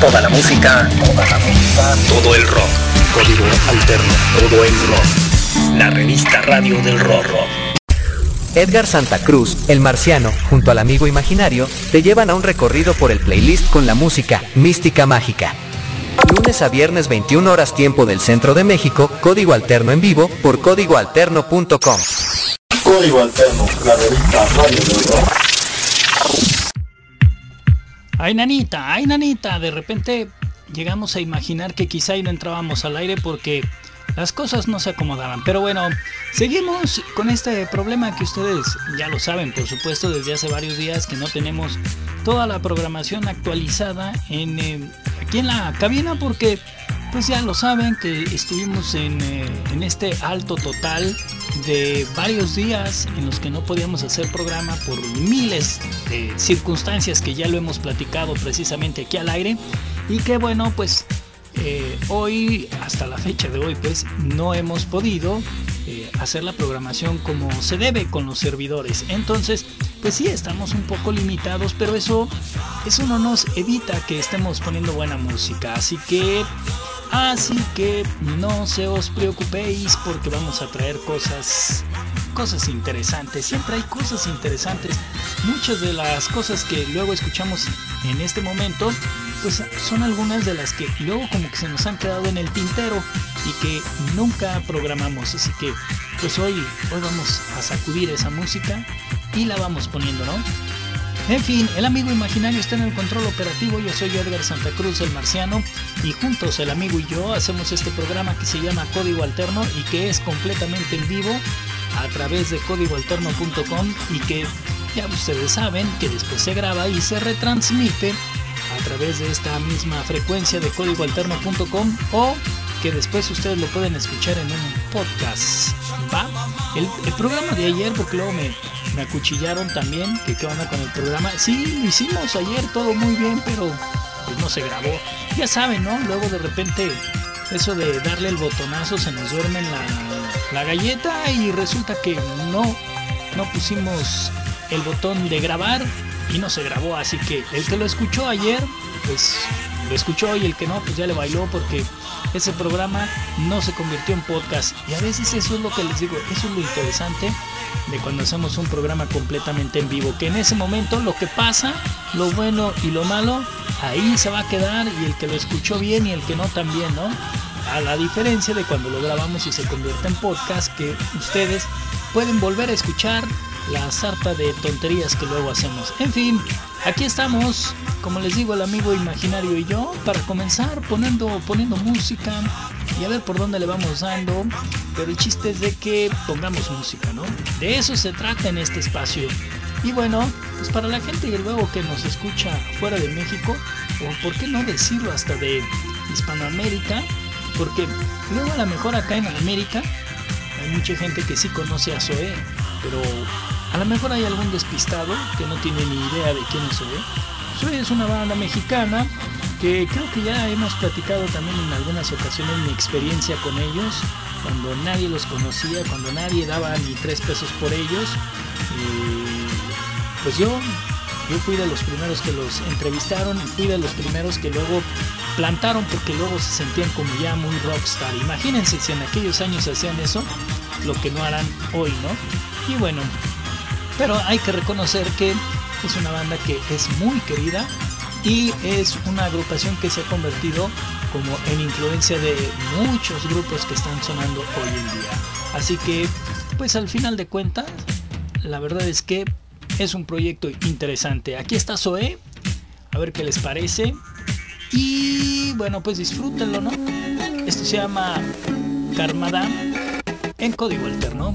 Toda la música, toda la música, todo el rock. Código alterno, todo el rock. La revista radio del rock. Edgar Santa Cruz, el marciano, junto al amigo imaginario, te llevan a un recorrido por el playlist con la música mística mágica. Lunes a viernes 21 horas tiempo del centro de México, código alterno en vivo por códigoalterno.com. Código Alterno, la revista radio del rock. Ay, nanita, ay, nanita, de repente llegamos a imaginar que quizá no entrábamos al aire porque las cosas no se acomodaban. Pero bueno, seguimos con este problema que ustedes ya lo saben, por supuesto, desde hace varios días que no tenemos toda la programación actualizada en, eh, aquí en la cabina porque pues ya lo saben que estuvimos en, eh, en este alto total de varios días en los que no podíamos hacer programa por miles de circunstancias que ya lo hemos platicado precisamente aquí al aire. Y que bueno pues eh, hoy hasta la fecha de hoy pues no hemos podido eh, hacer la programación como se debe con los servidores. Entonces pues sí estamos un poco limitados pero eso eso no nos evita que estemos poniendo buena música. Así que Así que no se os preocupéis porque vamos a traer cosas cosas interesantes. Siempre hay cosas interesantes. Muchas de las cosas que luego escuchamos en este momento pues son algunas de las que luego como que se nos han quedado en el tintero y que nunca programamos. Así que pues hoy hoy vamos a sacudir esa música y la vamos poniendo, ¿no? En fin, el amigo imaginario está en el control operativo, yo soy Edgar Santa Cruz, el marciano, y juntos el amigo y yo hacemos este programa que se llama Código Alterno y que es completamente en vivo a través de códigoalterno.com y que ya ustedes saben que después se graba y se retransmite a través de esta misma frecuencia de códigoalterno.com o que después ustedes lo pueden escuchar en un podcast. ¿Va? El, programa de ayer, porque me, me acuchillaron también, que qué onda con el programa. Sí, lo hicimos ayer, todo muy bien, pero pues no se grabó. Ya saben, ¿no? Luego de repente eso de darle el botonazo se nos duerme la, la galleta y resulta que no, no pusimos el botón de grabar y no se grabó. Así que el que lo escuchó ayer, pues lo escuchó y el que no, pues ya le bailó porque ese programa no se convirtió en podcast. Y a veces eso es lo que les digo, eso es lo interesante de cuando hacemos un programa completamente en vivo, que en ese momento lo que pasa, lo bueno y lo malo, ahí se va a quedar y el que lo escuchó bien y el que no también, ¿no? A la diferencia de cuando lo grabamos y se convierte en podcast, que ustedes pueden volver a escuchar la sarta de tonterías que luego hacemos. En fin, aquí estamos, como les digo, el amigo imaginario y yo, para comenzar poniendo, poniendo música y a ver por dónde le vamos dando. Pero el chiste es de que pongamos música, ¿no? De eso se trata en este espacio. Y bueno, pues para la gente y luego que nos escucha fuera de México, o por qué no decirlo hasta de Hispanoamérica, porque luego a lo mejor acá en América hay mucha gente que sí conoce a Zoé, pero a lo mejor hay algún despistado que no tiene ni idea de quién es Zoé. Zoé es una banda mexicana que creo que ya hemos platicado también en algunas ocasiones mi experiencia con ellos, cuando nadie los conocía, cuando nadie daba ni tres pesos por ellos. Y pues yo, yo fui de los primeros que los entrevistaron y fui de los primeros que luego plantaron porque luego se sentían como ya muy rockstar. Imagínense si en aquellos años hacían eso, lo que no harán hoy, ¿no? Y bueno, pero hay que reconocer que es una banda que es muy querida y es una agrupación que se ha convertido como en influencia de muchos grupos que están sonando hoy en día. Así que, pues al final de cuentas, la verdad es que es un proyecto interesante. Aquí está Zoe, a ver qué les parece. Y bueno, pues disfrútenlo, ¿no? Esto se llama Karmadam en código alterno.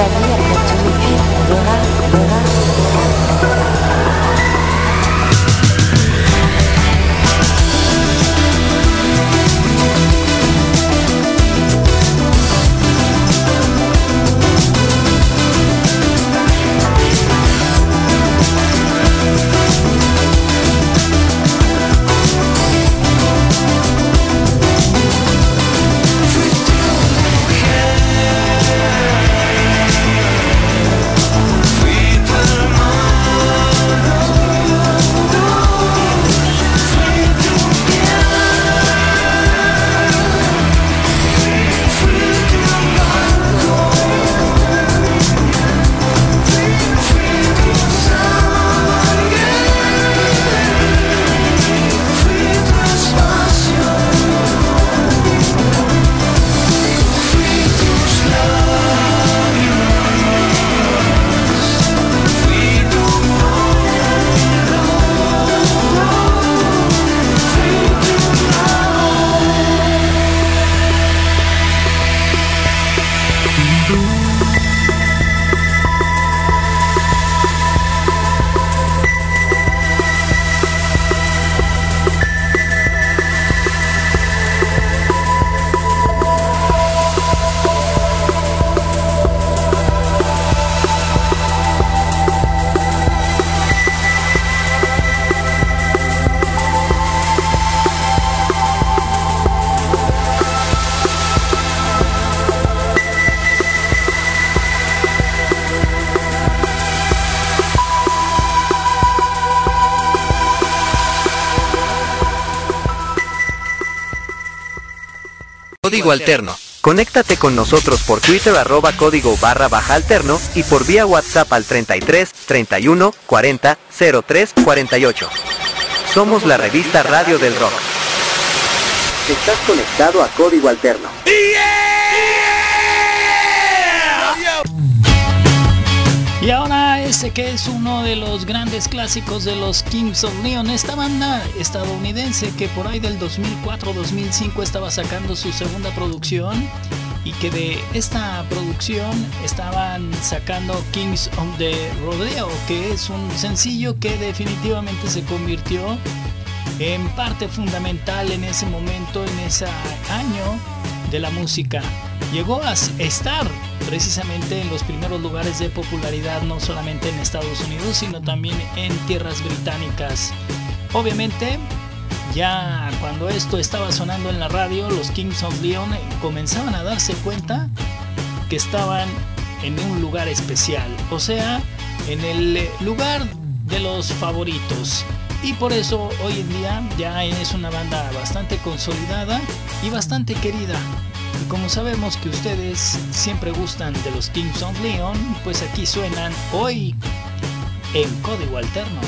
Làm. Código Alterno. Conéctate con nosotros por Twitter arroba código barra baja alterno y por vía WhatsApp al 33 31 40 03 48. Somos la revista Radio del Rock. Estás conectado a Código Alterno. Y ese que es uno de los grandes clásicos de los Kings of Leon, esta banda estadounidense que por ahí del 2004-2005 estaba sacando su segunda producción y que de esta producción estaban sacando Kings of the Rodeo, que es un sencillo que definitivamente se convirtió en parte fundamental en ese momento, en ese año de la música. Llegó a estar precisamente en los primeros lugares de popularidad, no solamente en Estados Unidos, sino también en tierras británicas. Obviamente, ya cuando esto estaba sonando en la radio, los Kings of Leon comenzaban a darse cuenta que estaban en un lugar especial, o sea, en el lugar de los favoritos. Y por eso hoy en día ya es una banda bastante consolidada y bastante querida. Y como sabemos que ustedes siempre gustan de los Kings of Leon, pues aquí suenan hoy en código alterno.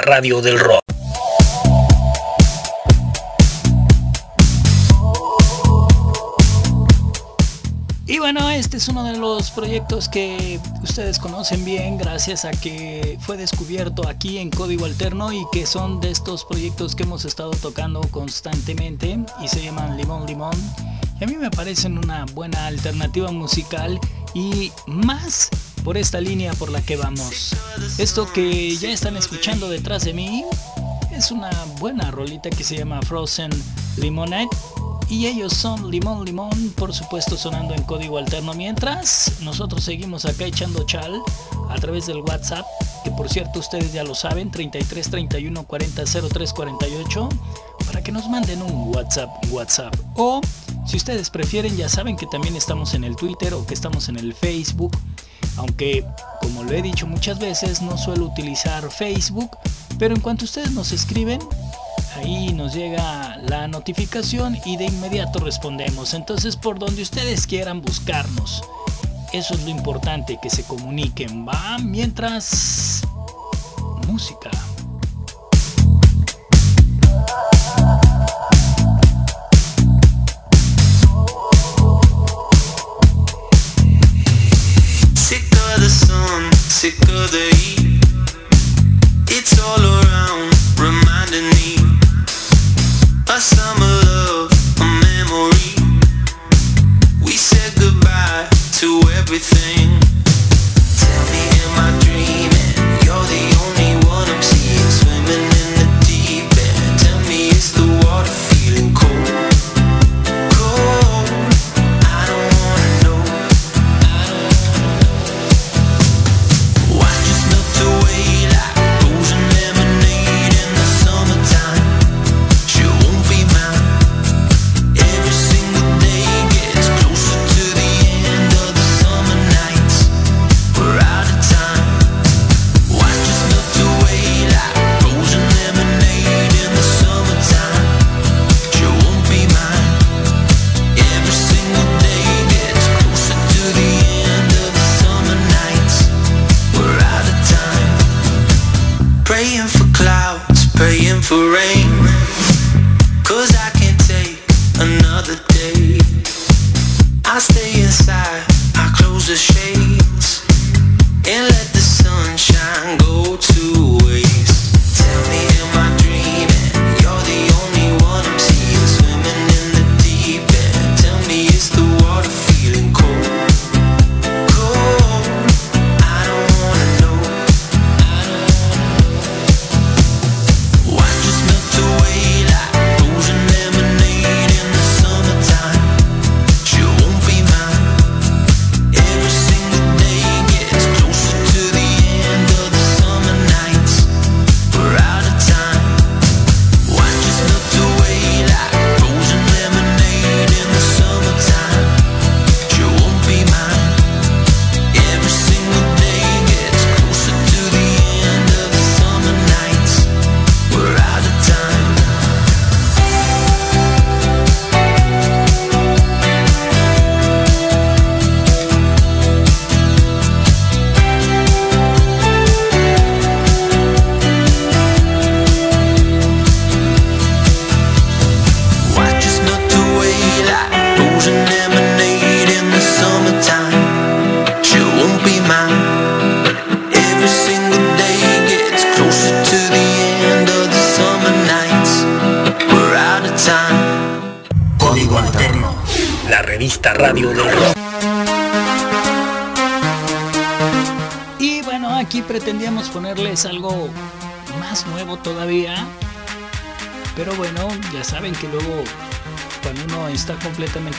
Radio del Rock. Y bueno, este es uno de los proyectos que ustedes conocen bien gracias a que fue descubierto aquí en Código Alterno y que son de estos proyectos que hemos estado tocando constantemente y se llaman Limón Limón. Y a mí me parecen una buena alternativa musical y más por esta línea por la que vamos. Esto que ya están escuchando detrás de mí es una buena rolita que se llama Frozen Lemonade y ellos son Limón Limón, por supuesto sonando en código alterno. Mientras nosotros seguimos acá echando chal a través del WhatsApp, que por cierto ustedes ya lo saben, 33 31 40 03 48, para que nos manden un WhatsApp, WhatsApp. O si ustedes prefieren, ya saben que también estamos en el Twitter o que estamos en el Facebook. Aunque, como lo he dicho muchas veces, no suelo utilizar Facebook, pero en cuanto ustedes nos escriben, ahí nos llega la notificación y de inmediato respondemos. Entonces por donde ustedes quieran buscarnos. Eso es lo importante, que se comuniquen, ¿va? Mientras... Música.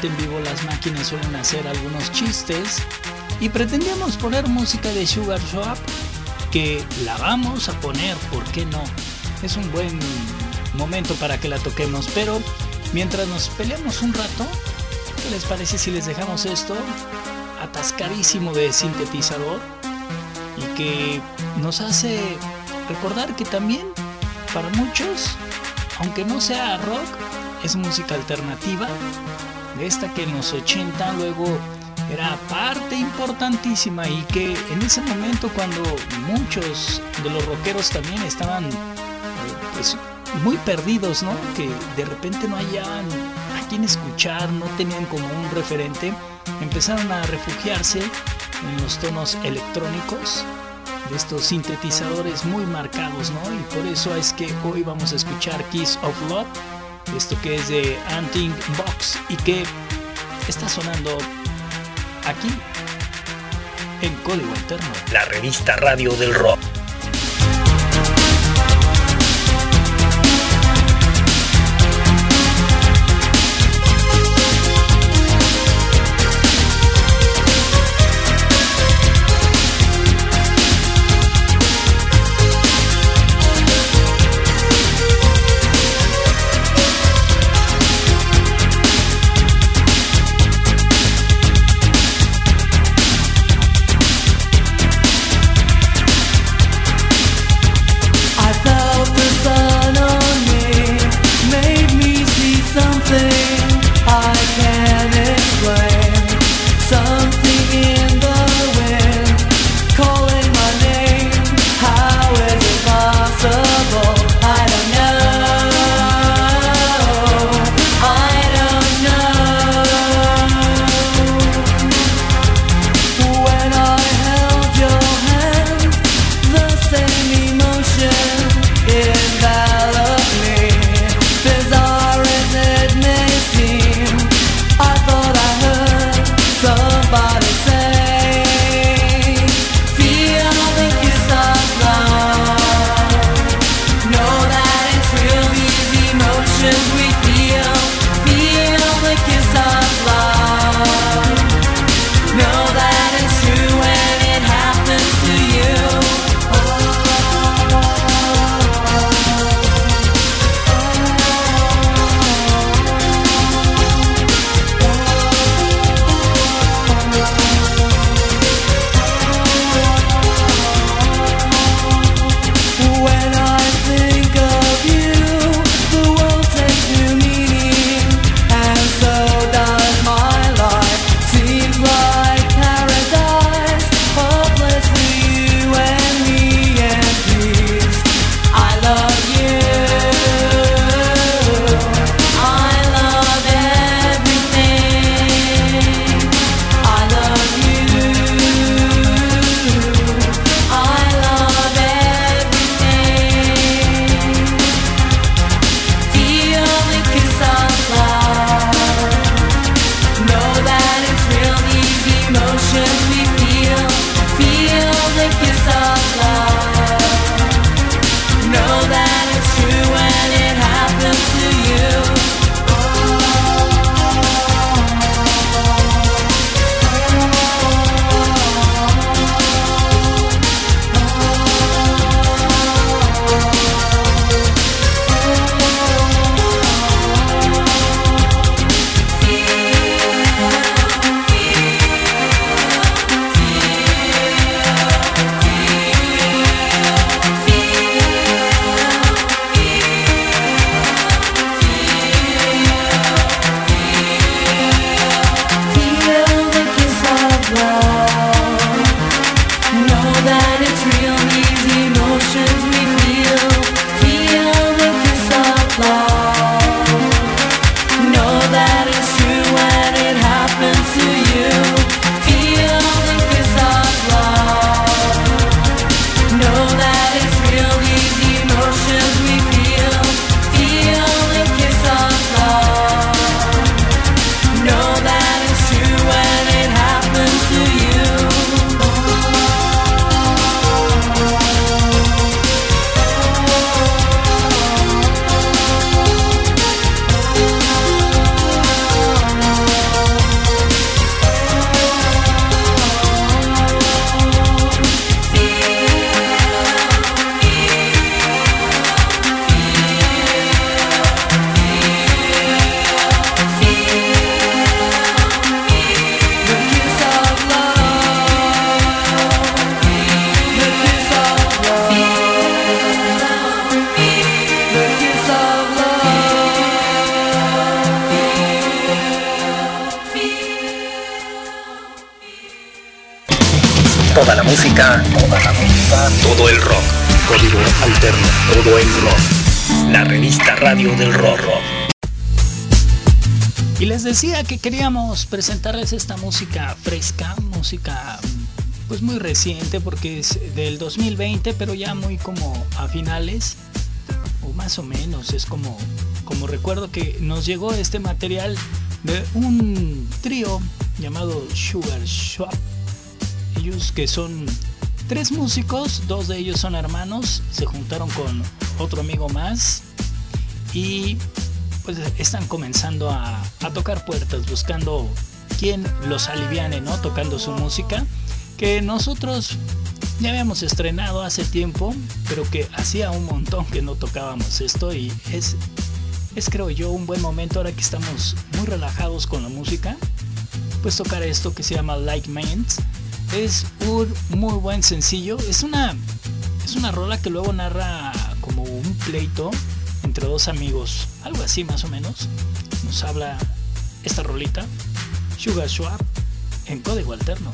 En vivo las máquinas suelen hacer algunos chistes. Y pretendíamos poner música de Sugar Shop que la vamos a poner, ¿por qué no? Es un buen momento para que la toquemos, pero mientras nos peleamos un rato, ¿qué les parece si les dejamos esto atascadísimo de sintetizador? y que nos hace recordar que también para muchos, aunque no sea rock, es música alternativa, esta que en los 80 luego era parte importantísima y que en ese momento cuando muchos de los rockeros también estaban eh, pues muy perdidos, ¿no? Que de repente no hallaban a quien escuchar, no tenían como un referente, empezaron a refugiarse en los tonos electrónicos de estos sintetizadores muy marcados, ¿no? Y por eso es que hoy vamos a escuchar Kiss of Love, esto que es de Hunting Box y que está sonando aquí en Código Alterno. La revista Radio del Rock. Radio del Rock. Y les decía que queríamos presentarles esta música fresca, música pues muy reciente porque es del 2020, pero ya muy como a finales o más o menos, es como como recuerdo que nos llegó este material de un trío llamado Sugar Swap. Ellos que son tres músicos, dos de ellos son hermanos, se juntaron con otro amigo más y pues están comenzando a, tocar puertas, buscando quien los aliviane, ¿no? Tocando su música que nosotros ya habíamos estrenado hace tiempo, pero que hacía un montón que no tocábamos esto y es, es creo yo un buen momento ahora que estamos muy relajados con la música, pues tocar esto que se llama Like Minds. Es un muy buen sencillo, es una, es una rola que luego narra como un pleito entre dos amigos, algo así más o menos. Nos habla esta rolita, Sugar Swap, en código alterno.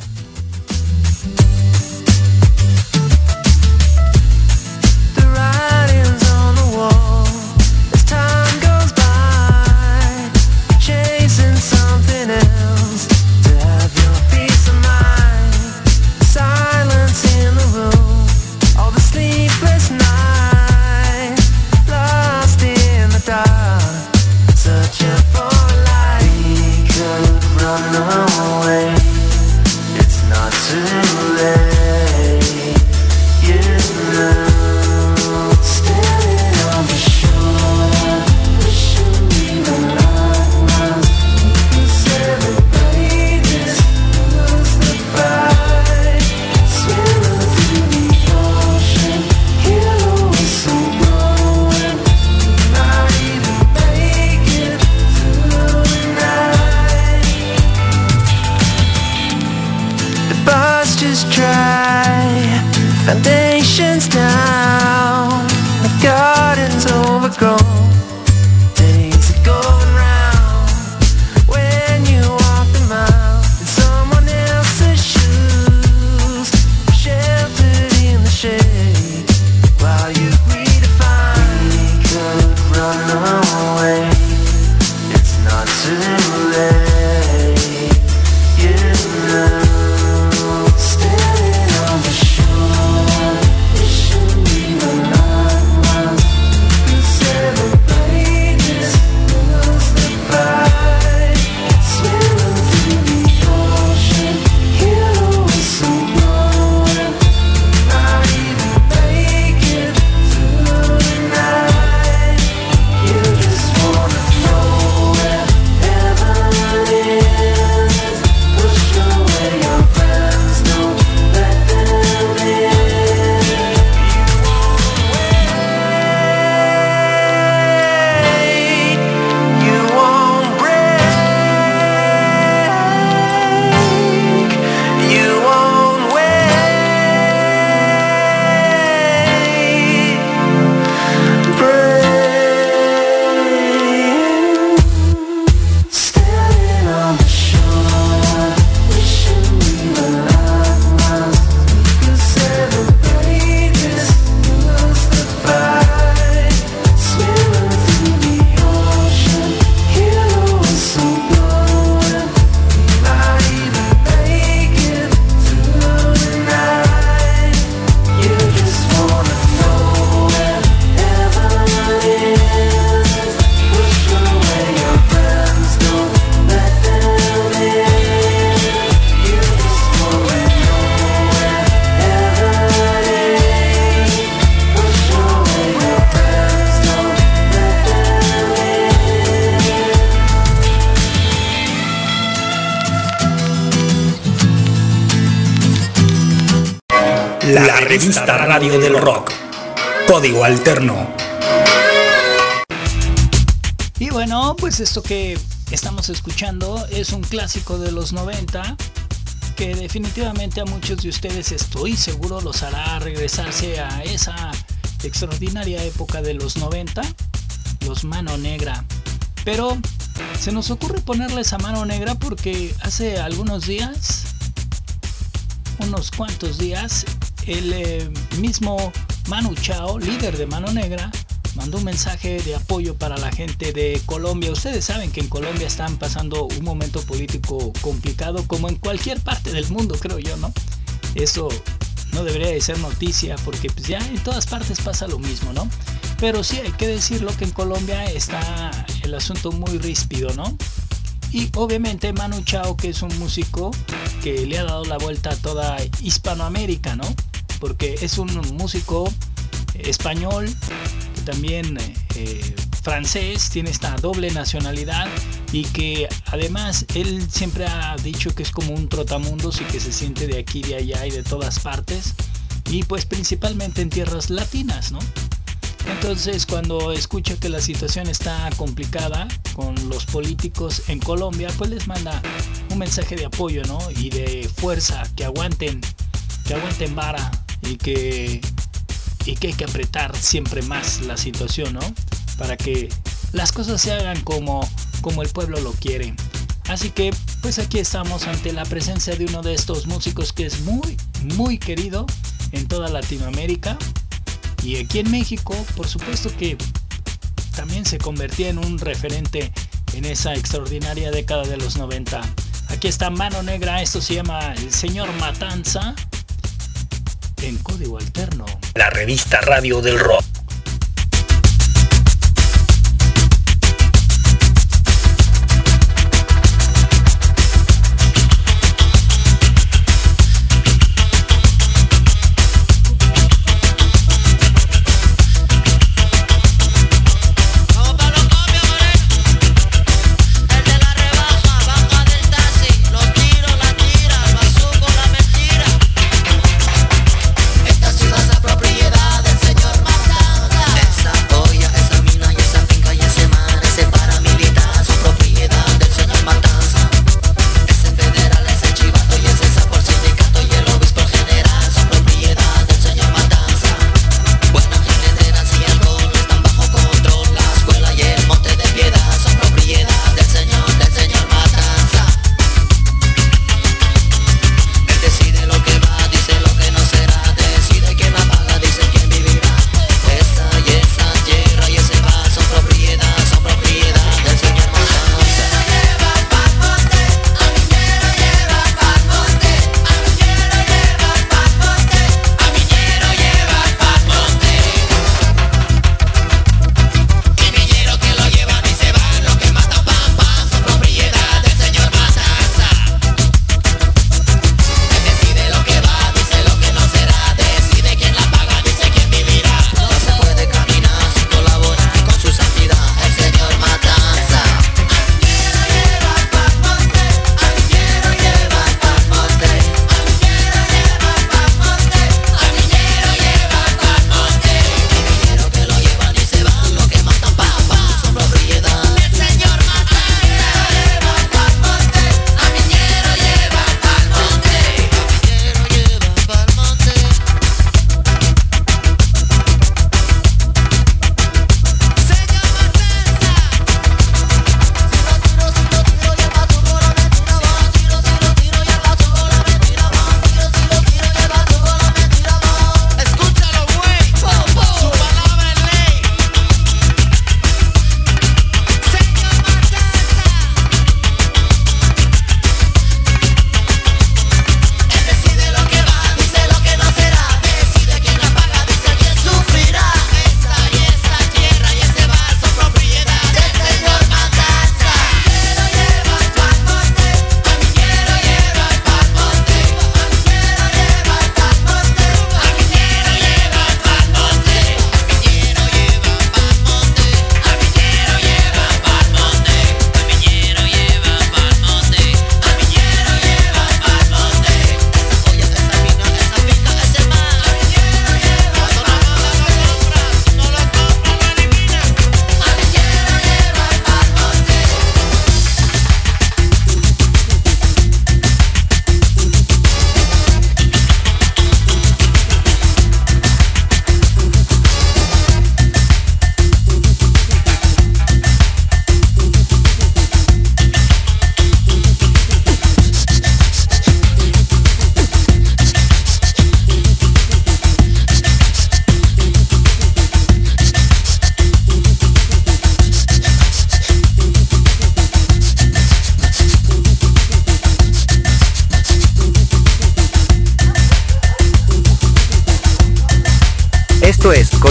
Del Rock. Código alterno. Y bueno, pues esto que estamos escuchando es un clásico de los 90 que definitivamente a muchos de ustedes estoy seguro los hará regresarse a esa extraordinaria época de los 90, los Mano Negra. Pero se nos ocurre ponerles a Mano Negra porque hace algunos días unos cuantos días, el eh, mismo Manu Chao, líder de Mano Negra, mandó un mensaje de apoyo para la gente de Colombia. Ustedes saben que en Colombia están pasando un momento político complicado, como en cualquier parte del mundo, creo yo, ¿no? Eso no debería de ser noticia porque pues ya en todas partes pasa lo mismo, ¿no? Pero sí hay que decirlo que en Colombia está el asunto muy ríspido, ¿no? Y obviamente Manu Chao, que es un músico que le ha dado la vuelta a toda Hispanoamérica, ¿no? Porque es un músico español, que también eh, francés, tiene esta doble nacionalidad y que además él siempre ha dicho que es como un trotamundos y que se siente de aquí, de allá y de todas partes. Y pues principalmente en tierras latinas, ¿no? Entonces cuando escucha que la situación está complicada con los políticos en Colombia, pues les manda un mensaje de apoyo, ¿no? Y de fuerza, que aguanten, que aguanten vara y que, y que hay que apretar siempre más la situación, ¿no? Para que las cosas se hagan como, como el pueblo lo quiere. Así que pues aquí estamos ante la presencia de uno de estos músicos que es muy, muy querido en toda Latinoamérica y aquí en México, por supuesto que también se convertía en un referente en esa extraordinaria década de los 90. Aquí está Mano Negra, esto se llama El Señor Matanza en código alterno. La revista Radio del Rock.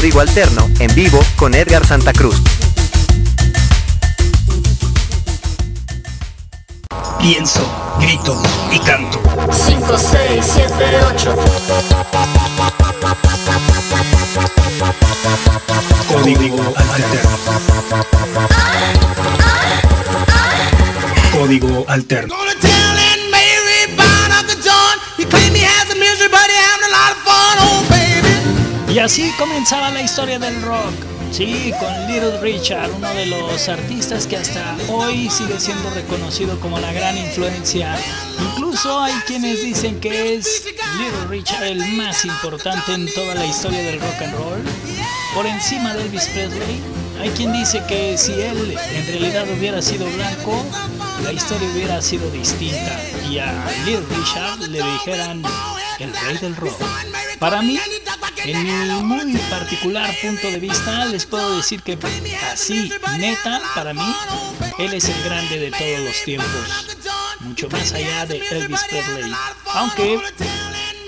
Código Alterno, en vivo, con Edgar Santa Cruz. Pienso, grito y canto. 5, 6, 7, 8. Código alterno. Código alterno. Así comenzaba la historia del rock. Sí, con Little Richard, uno de los artistas que hasta hoy sigue siendo reconocido como la gran influencia. Incluso hay quienes dicen que es Little Richard el más importante en toda la historia del rock and roll. Por encima de Elvis Presley, hay quien dice que si él en realidad hubiera sido blanco, la historia hubiera sido distinta y a Little Richard le dijeran el rey del rock. Para mí, en mi muy particular punto de vista, les puedo decir que así, neta, para mí, él es el grande de todos los tiempos. Mucho más allá de Elvis Presley. Aunque,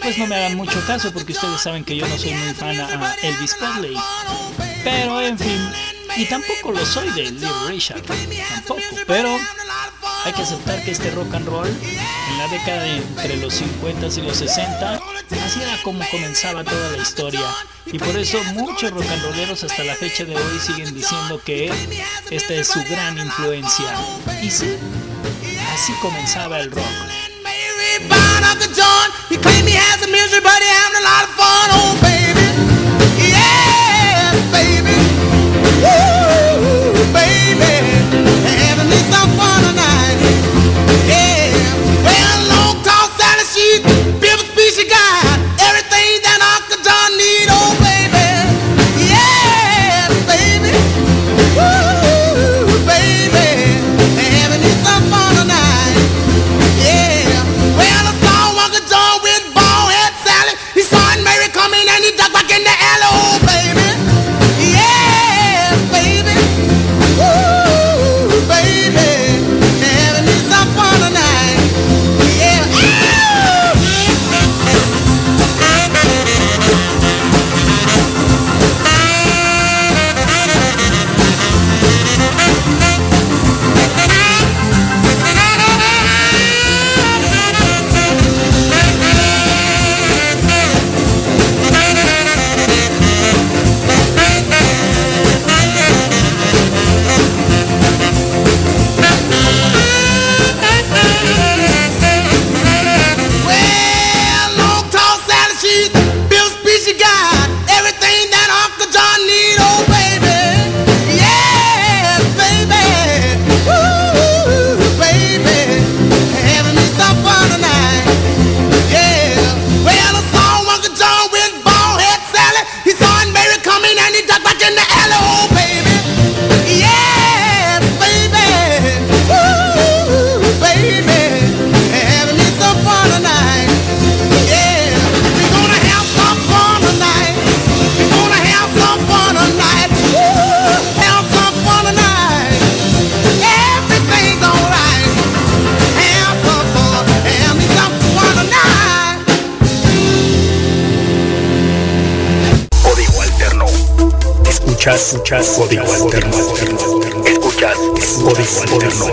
pues no me hagan mucho caso porque ustedes saben que yo no soy muy fan a Elvis Presley. Pero en fin, y tampoco lo soy de Little Richard, tampoco. Pero hay que aceptar que este rock and roll en la década de entre los 50 y los 60 así era como comenzaba toda la historia. Y por eso muchos rock and rolleros hasta la fecha de hoy siguen diciendo que esta es su gran influencia. Y sí así comenzaba el rock. Escuchas, código alterno. Escuchas, código alterno.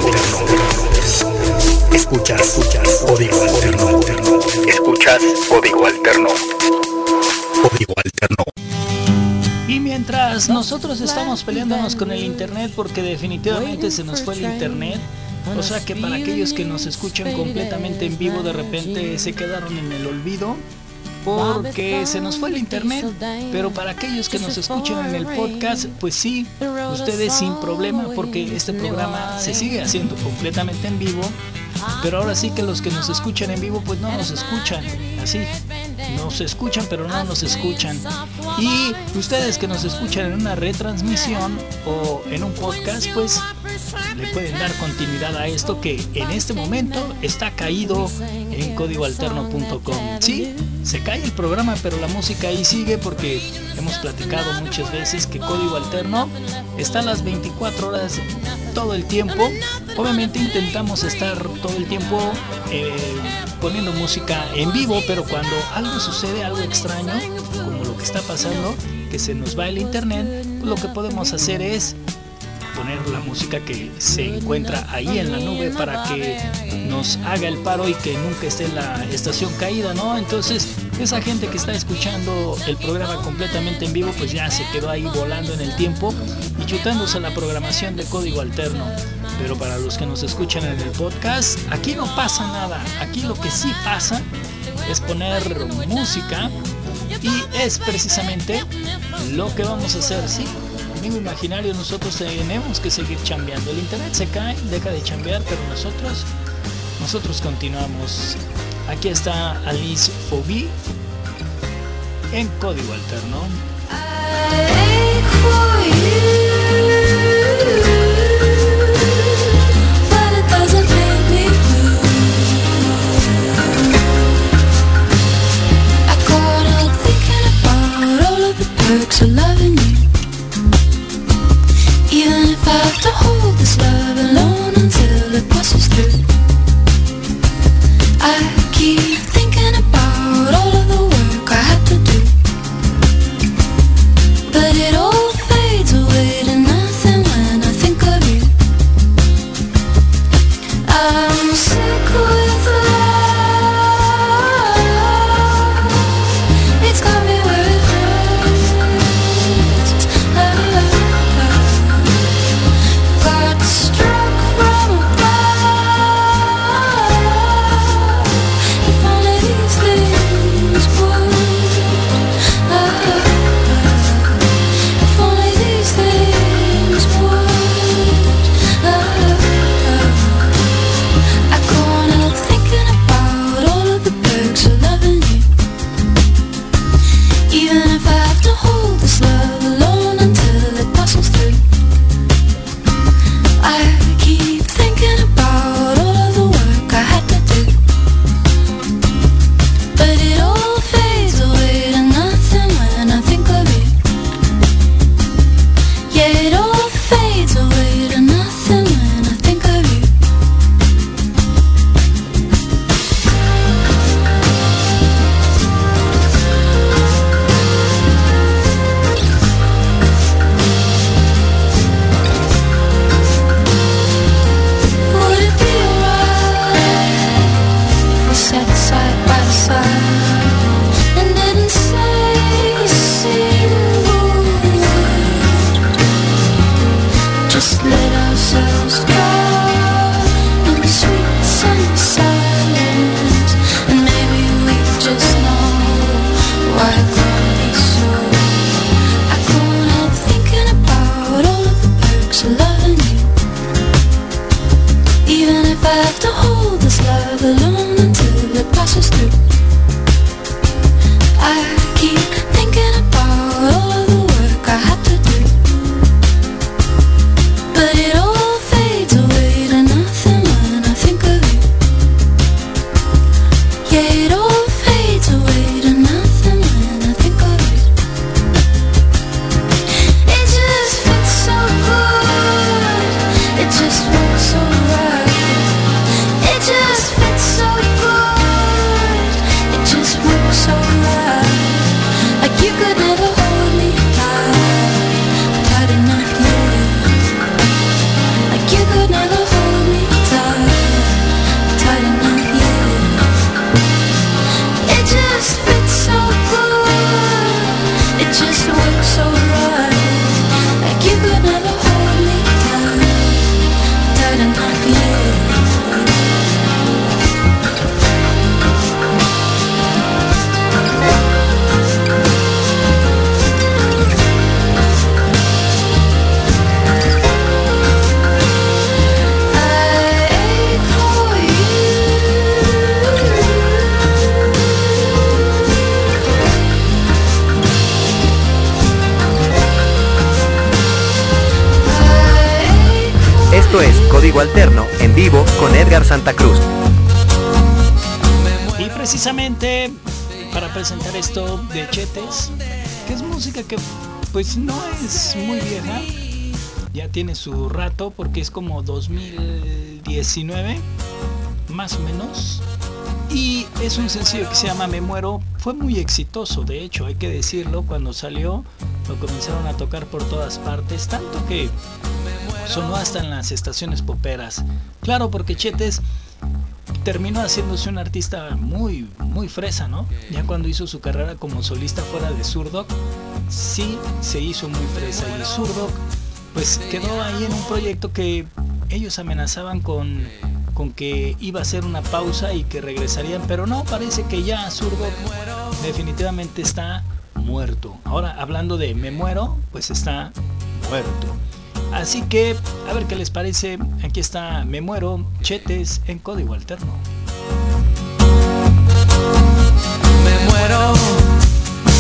Escuchas, escuchas, código alterno. Escuchas, código alterno. Código alterno. Y mientras nosotros estamos peleándonos con el internet porque definitivamente se nos fue el internet, o sea que para aquellos que nos escuchan completamente en vivo de repente se quedaron en el olvido porque se nos fue el internet, pero para aquellos que nos escuchan en el podcast, pues sí, ustedes sin problema porque este programa se sigue haciendo completamente en vivo, pero ahora sí que los que nos escuchan en vivo pues no nos escuchan, así, nos escuchan pero no nos escuchan. Y ustedes que nos escuchan en una retransmisión o en un podcast, pues le pueden dar continuidad a esto que en este momento está caído en códigoalterno.com. Sí, se cae el programa, pero la música ahí sigue porque hemos platicado muchas veces que Código Alterno está a las 24 horas todo el tiempo. Obviamente intentamos estar todo el tiempo eh, poniendo música en vivo, pero cuando algo sucede, algo extraño, como lo que está pasando, que se nos va el internet, pues lo que podemos hacer es poner la música que se encuentra ahí en la nube para que nos haga el paro y que nunca esté en la estación caída, ¿no? Entonces esa gente que está escuchando el programa completamente en vivo, pues ya se quedó ahí volando en el tiempo y chutándose la programación de código alterno. Pero para los que nos escuchan en el podcast, aquí no pasa nada. Aquí lo que sí pasa es poner música y es precisamente lo que vamos a hacer, ¿sí? Amigo imaginario, nosotros tenemos que seguir chambeando. El internet se cae, deja de chambear, pero nosotros, nosotros continuamos Aquí está Alice Fobi en código alterno. perks of loving you Even if I have to hold this love alone until it passes through thinking about all of the tiene su rato porque es como 2019, más o menos. Y es un sencillo que se llama Me Muero. Fue muy exitoso, de hecho, hay que decirlo, cuando salió lo comenzaron a tocar por todas partes, tanto que sonó hasta en las estaciones poperas. Claro, porque Chetes terminó haciéndose un artista muy, muy fresa, ¿no? Ya cuando hizo su carrera como solista fuera de Surdoc, sí se hizo muy fresa y Surdoc pues quedó ahí en un proyecto que ellos amenazaban con, con que iba a ser una pausa y que regresarían, pero no, parece que ya Zurdok definitivamente está muerto. Ahora, hablando de me muero, pues está muerto. Así que, a ver qué les parece. Aquí está Me Muero, Chetes en código alterno. Me muero,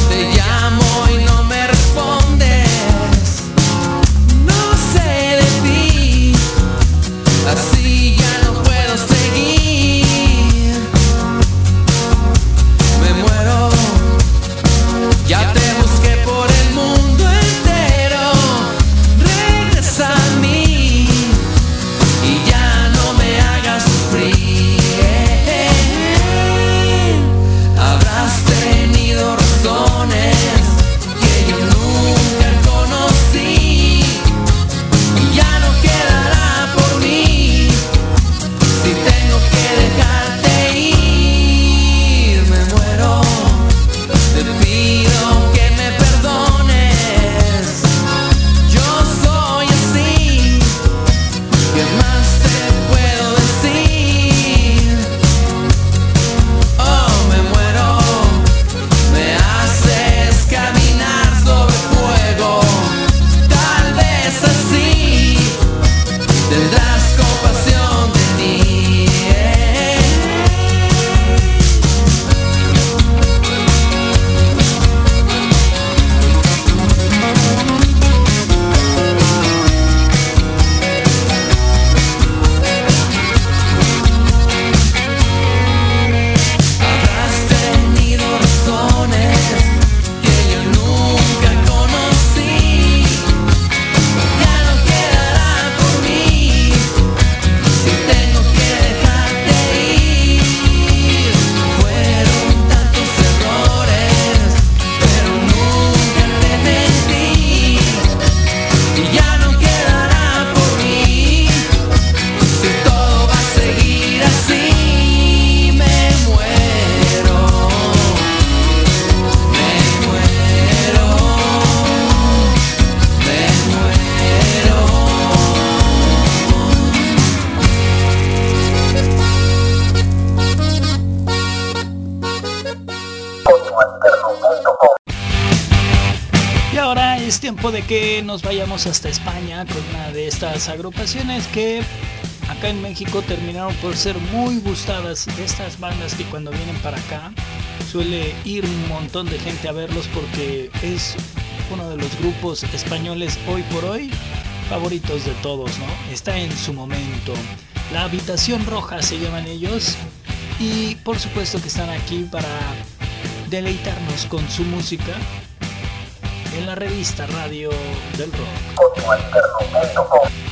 te llamo y no me respondes. Que nos vayamos hasta España con una de estas agrupaciones que acá en México terminaron por ser muy gustadas. Estas bandas que cuando vienen para acá suele ir un montón de gente a verlos porque es uno de los grupos españoles hoy por hoy favoritos de todos, ¿no? Está en su momento. La habitación roja se llaman ellos y por supuesto que están aquí para deleitarnos con su música en la revista Radio del Rock.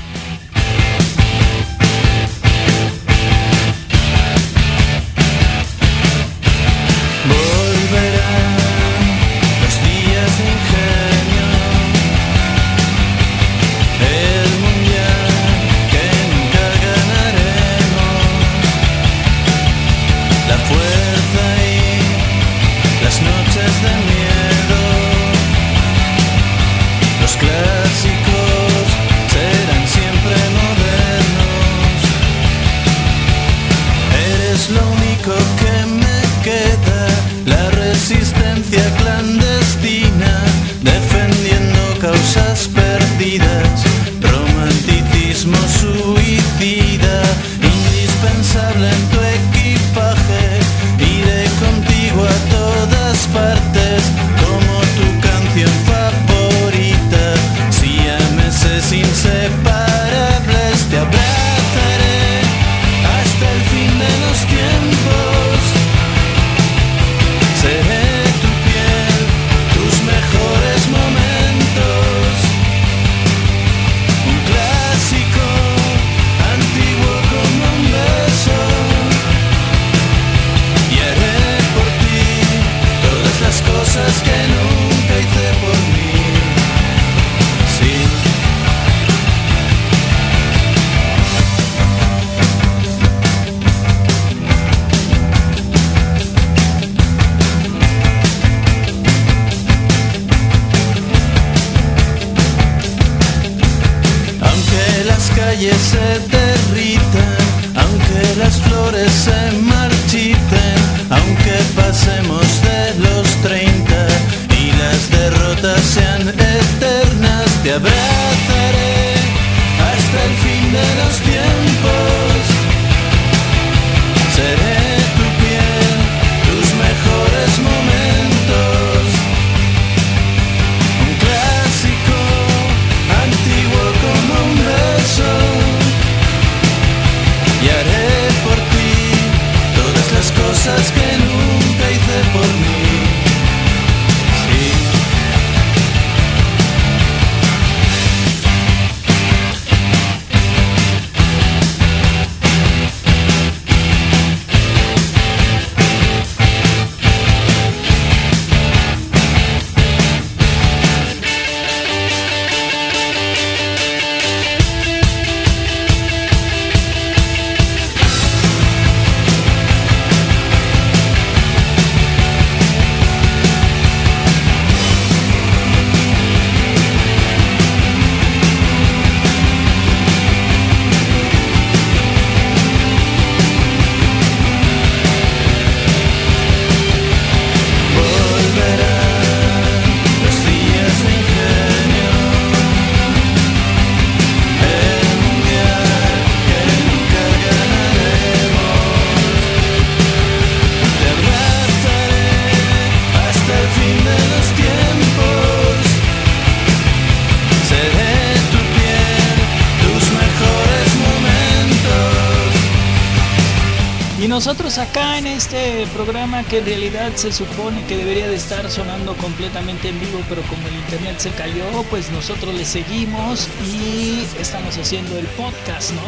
Nosotros acá en este programa que en realidad se supone que debería de estar sonando completamente en vivo, pero como el internet se cayó, pues nosotros le seguimos y estamos haciendo el podcast, ¿no?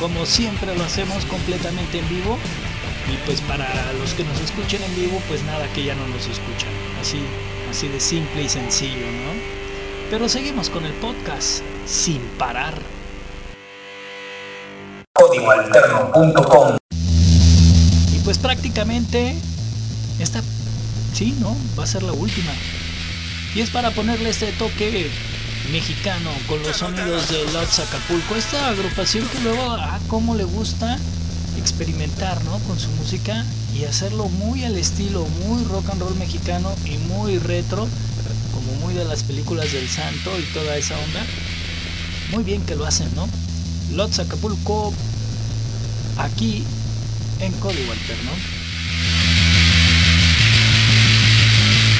Como siempre lo hacemos completamente en vivo. Y pues para los que nos escuchen en vivo, pues nada que ya no nos escuchan. Así, así de simple y sencillo, ¿no? Pero seguimos con el podcast sin parar. Códigoalterno.com prácticamente esta, sí, ¿no? Va a ser la última. Y es para ponerle este toque mexicano con los sonidos de Lots Acapulco. Esta agrupación que luego, ah, cómo le gusta experimentar, ¿no? Con su música y hacerlo muy al estilo, muy rock and roll mexicano y muy retro, como muy de las películas del santo y toda esa onda. Muy bien que lo hacen, ¿no? Lots Acapulco, aquí en Código Alterno.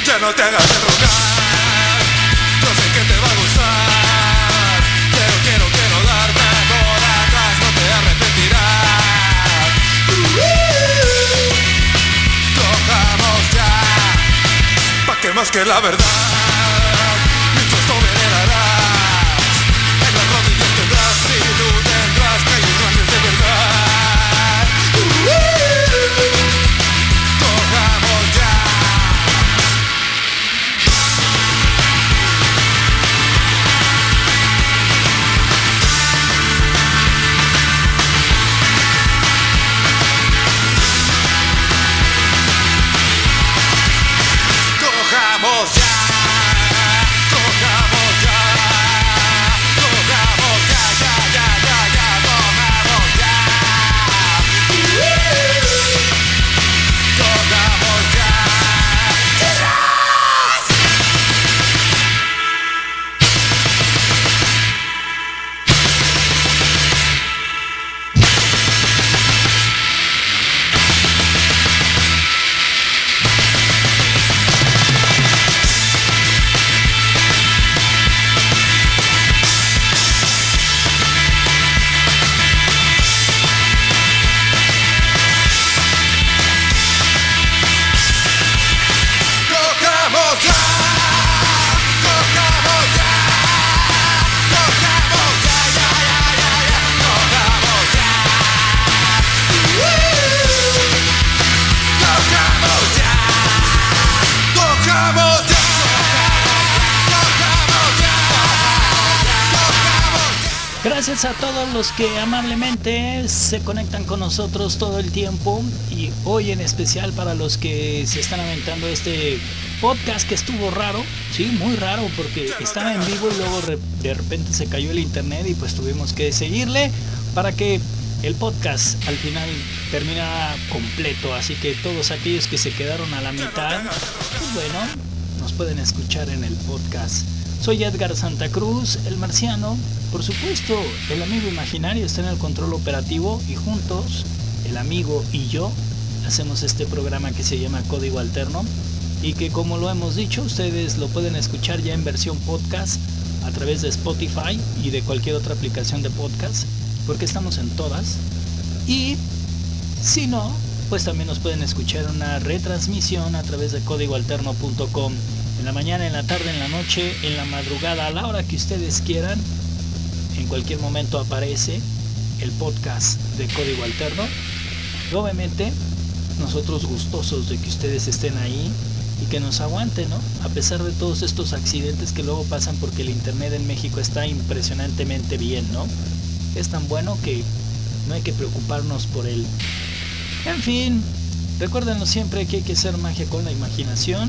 Ya no te hagas de rogar, yo sé que te va a gustar, pero quiero, quiero darte por atrás, no te arrepentirás. Cojamos ya, pa' que más que la verdad, que amablemente se conectan con nosotros todo el tiempo y hoy en especial para los que se están aventando este podcast que estuvo raro, sí, muy raro porque estaba en vivo y luego de repente se cayó el internet y pues tuvimos que seguirle para que el podcast al final termina completo, así que todos aquellos que se quedaron a la mitad, pues bueno, nos pueden escuchar en el podcast. Soy Edgar Santa Cruz, el marciano. Por supuesto, el amigo imaginario está en el control operativo y juntos, el amigo y yo, hacemos este programa que se llama Código Alterno y que como lo hemos dicho, ustedes lo pueden escuchar ya en versión podcast a través de Spotify y de cualquier otra aplicación de podcast, porque estamos en todas. Y si no, pues también nos pueden escuchar una retransmisión a través de códigoalterno.com en la mañana, en la tarde, en la noche, en la madrugada, a la hora que ustedes quieran. En cualquier momento aparece el podcast de Código Alterno. Y obviamente, nosotros gustosos de que ustedes estén ahí y que nos aguanten, ¿no? A pesar de todos estos accidentes que luego pasan porque el internet en México está impresionantemente bien, ¿no? Es tan bueno que no hay que preocuparnos por él. En fin, recuérdenlo siempre que hay que hacer magia con la imaginación